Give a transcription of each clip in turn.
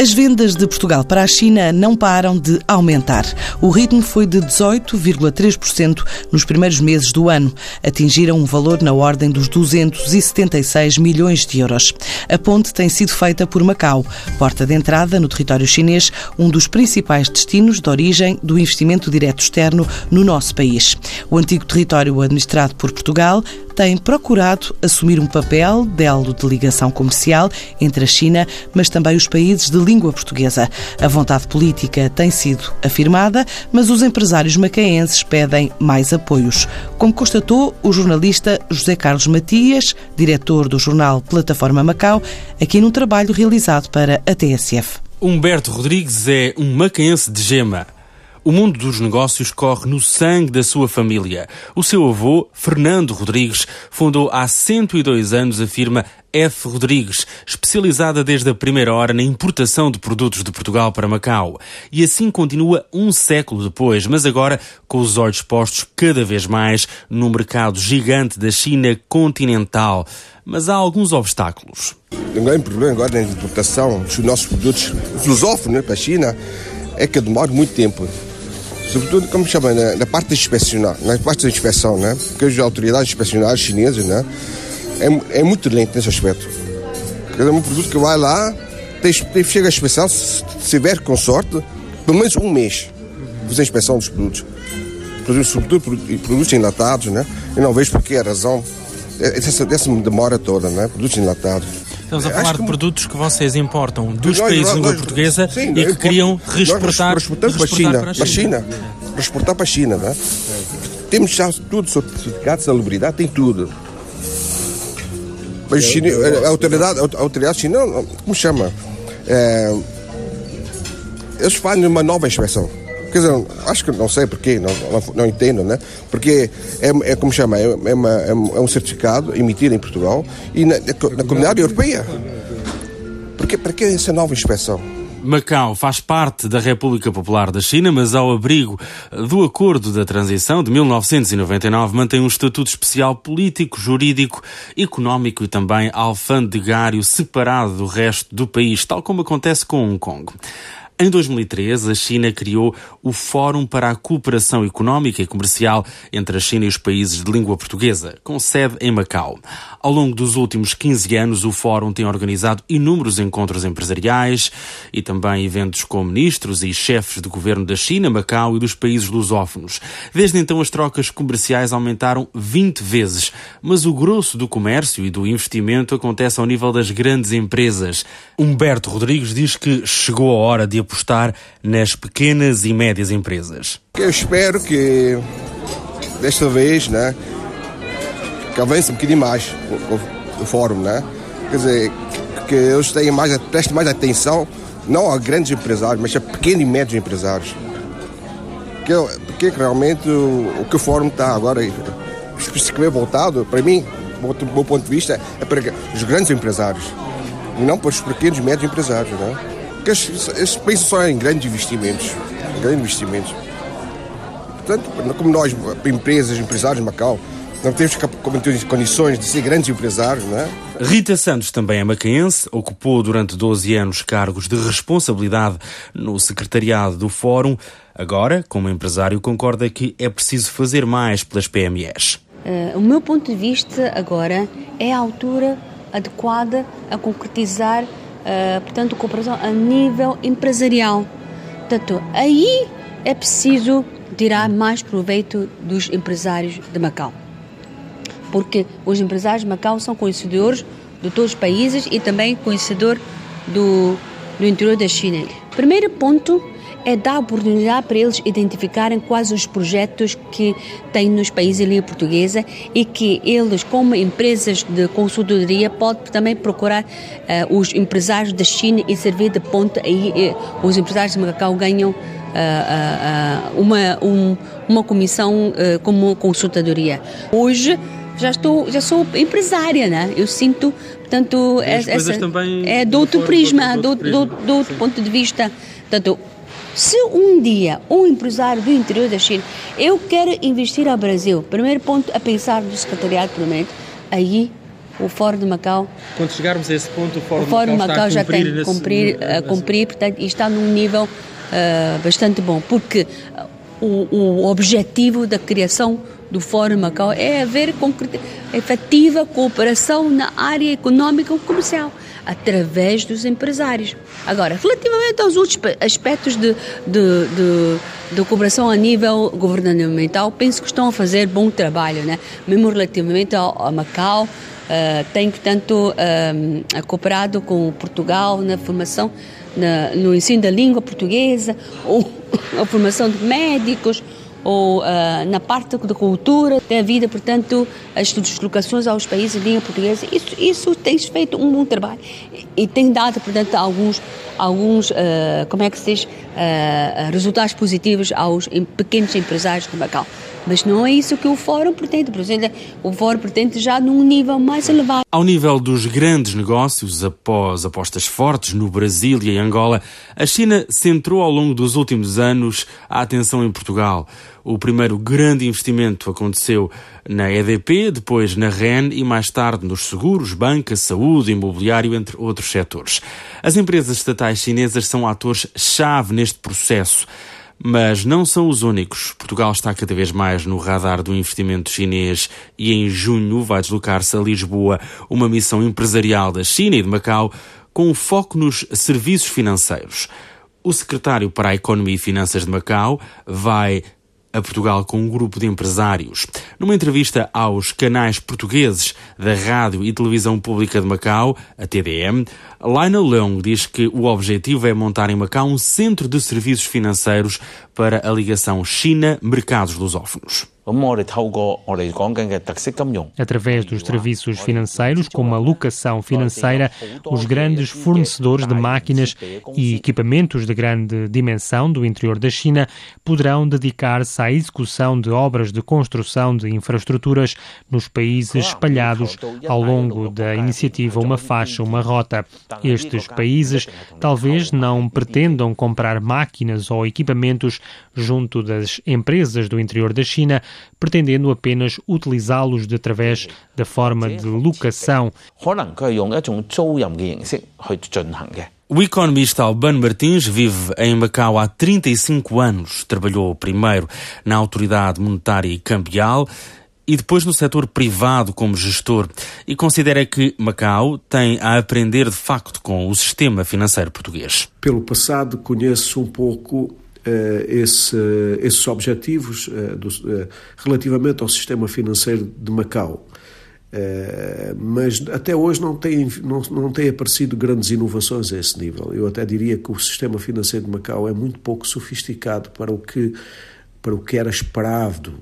As vendas de Portugal para a China não param de aumentar. O ritmo foi de 18,3% nos primeiros meses do ano. Atingiram um valor na ordem dos 276 milhões de euros. A ponte tem sido feita por Macau, porta de entrada no território chinês, um dos principais destinos de origem do investimento direto externo no nosso país. O antigo território administrado por Portugal tem procurado assumir um papel de de ligação comercial entre a China, mas também os países de língua portuguesa. A vontade política tem sido afirmada, mas os empresários macaenses pedem mais apoios, como constatou o jornalista José Carlos Matias, diretor do jornal Plataforma Macau, aqui num trabalho realizado para a TSF. Humberto Rodrigues é um macaense de gema. O mundo dos negócios corre no sangue da sua família. O seu avô, Fernando Rodrigues, fundou há 102 anos a firma F. Rodrigues, especializada desde a primeira hora na importação de produtos de Portugal para Macau. E assim continua um século depois, mas agora com os olhos postos cada vez mais no mercado gigante da China continental. Mas há alguns obstáculos. Um grande problema agora na importação dos nossos produtos lusófonos né, para a China é que demora muito tempo sobretudo, como chama, na, na parte inspecionar, na parte da inspeção, né? Porque as autoridades inspecionárias chinesas, né? É, é muito lento nesse aspecto. É um produto que vai lá, tem, tem, chega a inspeção, se tiver com sorte, pelo menos um mês, fazer a inspeção dos produtos. Sobretudo produtos enlatados, né? Eu não vejo por que a razão dessa, dessa demora toda, né? Produtos enlatados. Estamos a falar de produtos que vocês importam dos países de língua portuguesa sim, e que queriam reexportar, para a China. Para a China. Para exportar para a China. Né? Temos já tudo, certificado de salubridade, tem tudo. Mas China, a autoridade, a autoridade chinesa, como chama? É, eles fazem uma nova inspeção. Quer dizer, acho que não sei porquê, não, não, não entendo, né? Porque é, é como chama, é, é, uma, é, um certificado emitido em Portugal e na, na comunidade europeia. Porque, para que essa nova inspeção? Macau faz parte da República Popular da China, mas ao abrigo do Acordo da Transição de 1999 mantém um estatuto especial político, jurídico, económico e também alfandegário separado do resto do país, tal como acontece com Hong Kong. Em 2013, a China criou o Fórum para a Cooperação Económica e Comercial entre a China e os países de língua portuguesa, com sede em Macau. Ao longo dos últimos 15 anos, o Fórum tem organizado inúmeros encontros empresariais e também eventos com ministros e chefes de governo da China, Macau e dos países lusófonos. Desde então, as trocas comerciais aumentaram 20 vezes, mas o grosso do comércio e do investimento acontece ao nível das grandes empresas. Humberto Rodrigues diz que chegou a hora de apostar nas pequenas e médias empresas. Eu espero que desta vez, né, que avance um bocadinho mais o, o, o fórum, né? Quer dizer, que, eles tenham mais, prestem mais atenção, não a grandes empresários, mas a pequenos e médios empresários. Porque, porque realmente o, o que o fórum está agora, especificamente voltado, para mim, do meu ponto de vista, é para os grandes empresários, e não para os pequenos e médios empresários, né? Porque esses países só em grandes investimentos. Grandes investimentos. Portanto, como nós, empresas, empresários de Macau, não temos condições de ser grandes empresários, não é? Rita Santos também é macaense, ocupou durante 12 anos cargos de responsabilidade no secretariado do Fórum. Agora, como empresário, concorda que é preciso fazer mais pelas PMEs. Uh, o meu ponto de vista agora é a altura adequada a concretizar uh, portanto, cooperação a nível empresarial. Portanto, aí é preciso tirar mais proveito dos empresários de Macau. Porque os empresários de Macau são conhecedores de todos os países e também conhecedor do, do interior da China. Primeiro ponto é dar oportunidade para eles identificarem quais os projetos que têm nos países de língua portuguesa e que eles, como empresas de consultoria, podem também procurar uh, os empresários da China e servir de ponte. Aí uh, os empresários de Macau ganham uh, uma, um, uma comissão como consultadoria. Hoje já estou já sou empresária né eu sinto portanto essa, é do outro prisma do, do, do, outro ponto de vista portanto se um dia um empresário do interior da China, eu quero investir ao Brasil, primeiro ponto a pensar no secretariado primeiro, aí o Fórum de Macau. Quando chegarmos a esse ponto, o Fórum, o Fórum de Macau, Macau já tem que cumprir, a cumprir, portanto, e está num nível uh, bastante bom, porque o, o objetivo da criação do Fórum Macau é haver efetiva cooperação na área econômica e comercial, através dos empresários. Agora, relativamente aos outros aspectos de, de, de, de cooperação a nível governamental, penso que estão a fazer bom trabalho, né? mesmo relativamente ao, a Macau, uh, tem, portanto, uh, cooperado com Portugal na formação, na, no ensino da língua portuguesa, ou a formação de médicos, ou uh, na parte da cultura, tem havido, portanto, as deslocações aos países de língua portuguesa. Isso, isso tem feito um bom trabalho e, tem dado, portanto, alguns, alguns uh, como é que se diz, uh, resultados positivos aos pequenos empresários de Macau. Mas não é isso que o Fórum pretende. O Fórum pretende já num nível mais elevado. Ao nível dos grandes negócios, após apostas fortes no Brasil e em Angola, a China centrou ao longo dos últimos anos a atenção em Portugal. O primeiro grande investimento aconteceu na EDP, depois na REN e mais tarde nos seguros, banca, saúde, imobiliário, entre outros setores. As empresas estatais chinesas são atores-chave neste processo. Mas não são os únicos. Portugal está cada vez mais no radar do investimento chinês e em junho vai deslocar-se a Lisboa uma missão empresarial da China e de Macau com foco nos serviços financeiros. O secretário para a Economia e Finanças de Macau vai a Portugal com um grupo de empresários. Numa entrevista aos canais portugueses da Rádio e Televisão Pública de Macau, a TDM, Lionel Leung diz que o objetivo é montar em Macau um centro de serviços financeiros para a ligação China-mercados lusófonos. Através dos serviços financeiros, como a locação financeira, os grandes fornecedores de máquinas e equipamentos de grande dimensão do interior da China poderão dedicar-se à execução de obras de construção de infraestruturas nos países espalhados ao longo da iniciativa Uma Faixa, Uma Rota. Estes países talvez não pretendam comprar máquinas ou equipamentos junto das empresas do interior da China, pretendendo apenas utilizá-los de através da forma de locação. O economista Albano Martins vive em Macau há 35 anos. Trabalhou primeiro na Autoridade Monetária e Cambial e depois no setor privado como gestor e considera que Macau tem a aprender de facto com o sistema financeiro português. Pelo passado conheço um pouco esse, esses objetivos uh, relativamente ao sistema financeiro de Macau. mas até hoje não tem, não, não tem aparecido grandes inovações a esse nível. Eu até diria que o sistema financeiro de Macau é muito pouco sofisticado para o que, para o que era esperado,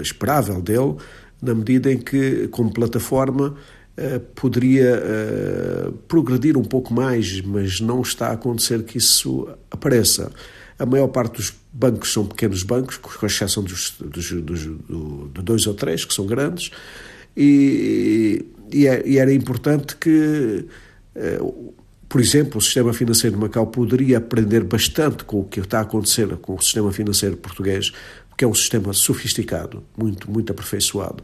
esperável dele, na medida em que, como plataforma, poderia progredir um pouco mais, mas não está a acontecer que isso apareça. A maior parte dos bancos são pequenos bancos, com exceção dos, dos, dos, do, de dois ou três, que são grandes, e, e, é, e era importante que, eh, por exemplo, o sistema financeiro de Macau poderia aprender bastante com o que está a acontecer com o sistema financeiro português, porque é um sistema sofisticado, muito, muito aperfeiçoado.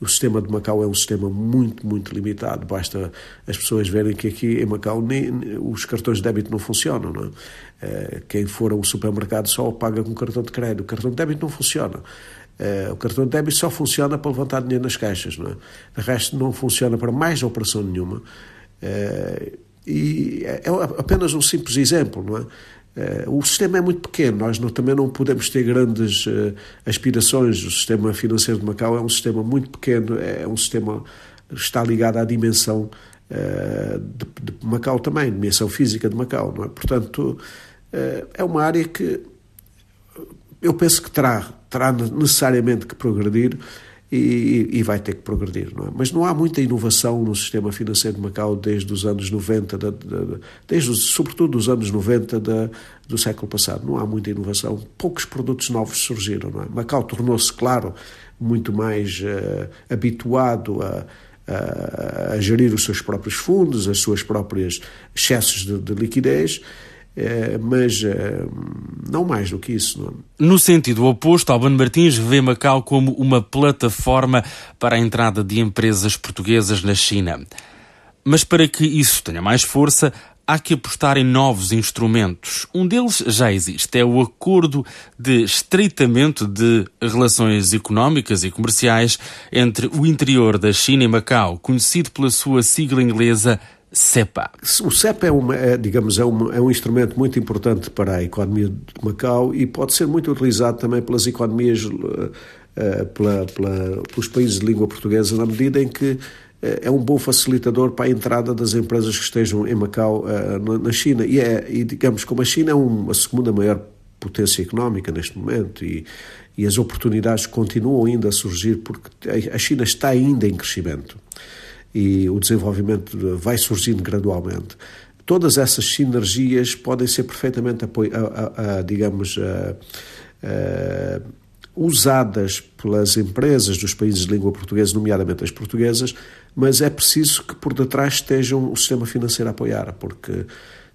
O sistema de Macau é um sistema muito, muito limitado. Basta as pessoas verem que aqui em Macau nem, os cartões de débito não funcionam. Não é? Eh, quem for a um supermercado só paga com cartão de crédito. O cartão de débito não funciona. Eh, o cartão de débito só funciona para levantar dinheiro nas caixas. Não é? De resto, não funciona para mais operação nenhuma. Eh, e é, é apenas um simples exemplo, não é? Uh, o sistema é muito pequeno, nós não, também não podemos ter grandes uh, aspirações. O sistema financeiro de Macau é um sistema muito pequeno, é, é um sistema está ligado à dimensão uh, de, de, Macau também, dimensão física de Macau, é? Portanto, é uma área que eu penso que terá, terá necessariamente que progredir e, e, vai ter que progredir. Não é? Mas não há muita inovação no sistema financeiro de Macau desde os anos 90, da, da, desde, sobretudo dos anos 90 da, do século passado. Não há muita inovação. Poucos produtos novos surgiram. Não é? Macau tornou-se, claro, muito mais uh, habituado a, a, gerir os seus próprios fundos, as suas próprias excessos de, de liquidez mas não mais do que isso. Não. No sentido oposto, Albano Martins vê Macau como uma plataforma para a entrada de empresas portuguesas na China. Mas para que isso tenha mais força, há que apostar em novos instrumentos. Um deles já existe, é o Acordo de Estreitamento de Relações Económicas e Comerciais entre o interior da China e Macau, conhecido pela sua sigla inglesa CEPA. O CEPA é, uma, é digamos, é, uma, é, um instrumento muito importante para a economia de Macau e pode ser muito utilizado também pelas economias, uh, pela, pela, pelos países de língua portuguesa, na medida em que é, é um bom facilitador para a entrada das empresas que estejam em Macau na China. E, é, e digamos, como a China é uma segunda maior potência económica neste momento e, e as oportunidades continuam ainda a surgir porque a China está ainda em crescimento e o desenvolvimento vai surgindo gradualmente. Todas essas sinergias podem ser perfeitamente, apoio, a, a, a, digamos, usadas pelas empresas dos países de língua portuguesa, nomeadamente as portuguesas, mas é preciso que por detrás estejam o sistema financeiro a apoiar, porque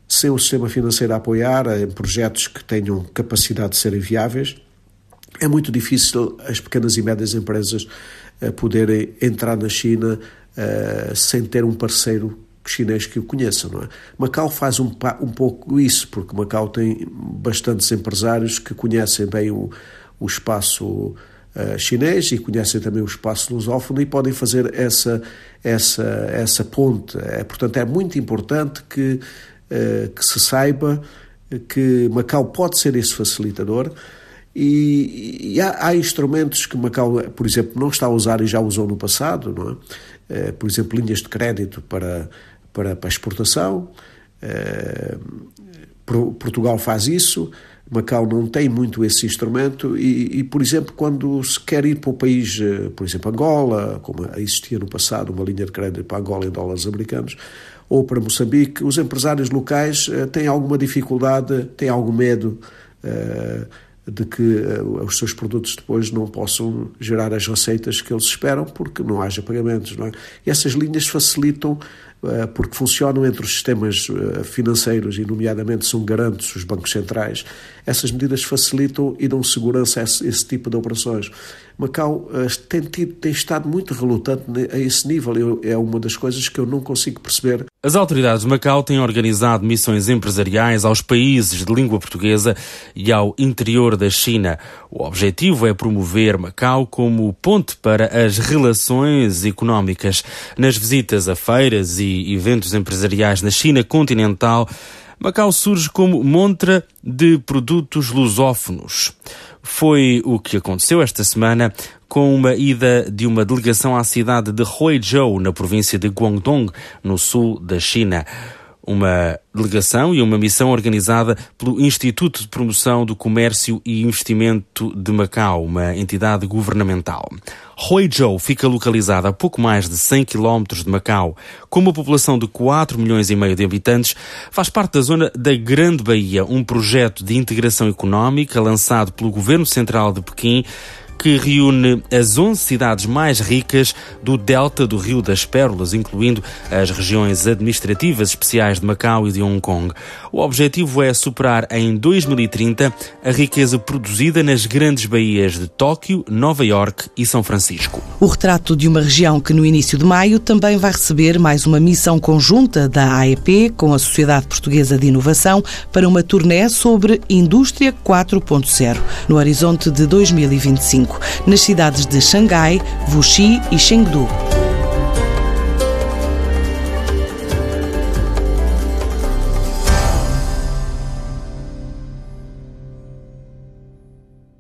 sem o sistema financeiro a apoiar em projetos que tenham capacidade de serem viáveis, é muito difícil as pequenas e médias empresas uh, poderem entrar na China uh, sem ter um parceiro chinês que o conheça, não é? Macau faz um, um pouco isso, porque Macau tem bastantes empresários que conhecem bem o, o espaço uh, chinês e conhecem também o espaço lusófono e podem fazer essa, essa, essa ponte. É, portanto, é muito importante que, uh, que se saiba que Macau pode ser esse facilitador e, e há, há, instrumentos que Macau, por exemplo, não está a usar e já usou no passado, não é? Uh, por exemplo, linhas de crédito para, para, para exportação. Portugal faz isso, Macau não tem muito esse instrumento e, e, por exemplo, quando se quer ir para o país, eh, por exemplo, Angola, como existia no passado uma linha de crédito para Angola em dólares americanos, ou para Moçambique, os empresários locais eh, têm alguma dificuldade, têm algum medo de que uh, os seus produtos depois não possam gerar as receitas que eles esperam porque não haja pagamentos. Não é? E essas linhas facilitam eh, porque funcionam entre os sistemas eh, financeiros e, nomeadamente, são garantes os bancos centrais, essas medidas facilitam e dão segurança a esse, esse tipo de operações. Macau uh, tem, tido, tem estado muito relutante a esse nível. Eu, é uma das coisas que eu não consigo perceber. As autoridades de Macau têm organizado missões empresariais aos países de língua portuguesa e ao interior da China. O objetivo é promover Macau como ponte para as relações económicas. Nas visitas a feiras e eventos empresariais na China continental, Macau surge como montra de produtos lusófonos. Foi o que aconteceu esta semana com uma ida de uma delegação à cidade de Huizhou, na província de Guangdong, no sul da China uma delegação e uma missão organizada pelo Instituto de Promoção do Comércio e Investimento de Macau, uma entidade governamental. Huizhou fica localizada a pouco mais de 100 km de Macau. Com uma população de 4 milhões e meio de habitantes, faz parte da zona da Grande Bahia, um projeto de integração económica lançado pelo Governo Central de Pequim que reúne as 11 cidades mais ricas do delta do Rio das Pérolas, incluindo as regiões administrativas especiais de Macau e de Hong Kong. O objetivo é superar em 2030 a riqueza produzida nas grandes baías de Tóquio, Nova York e São Francisco. O retrato de uma região que no início de maio também vai receber mais uma missão conjunta da AEP com a Sociedade Portuguesa de Inovação para uma turnê sobre Indústria 4.0 no horizonte de 2025 nas cidades de Xangai, Wuxi e Chengdu.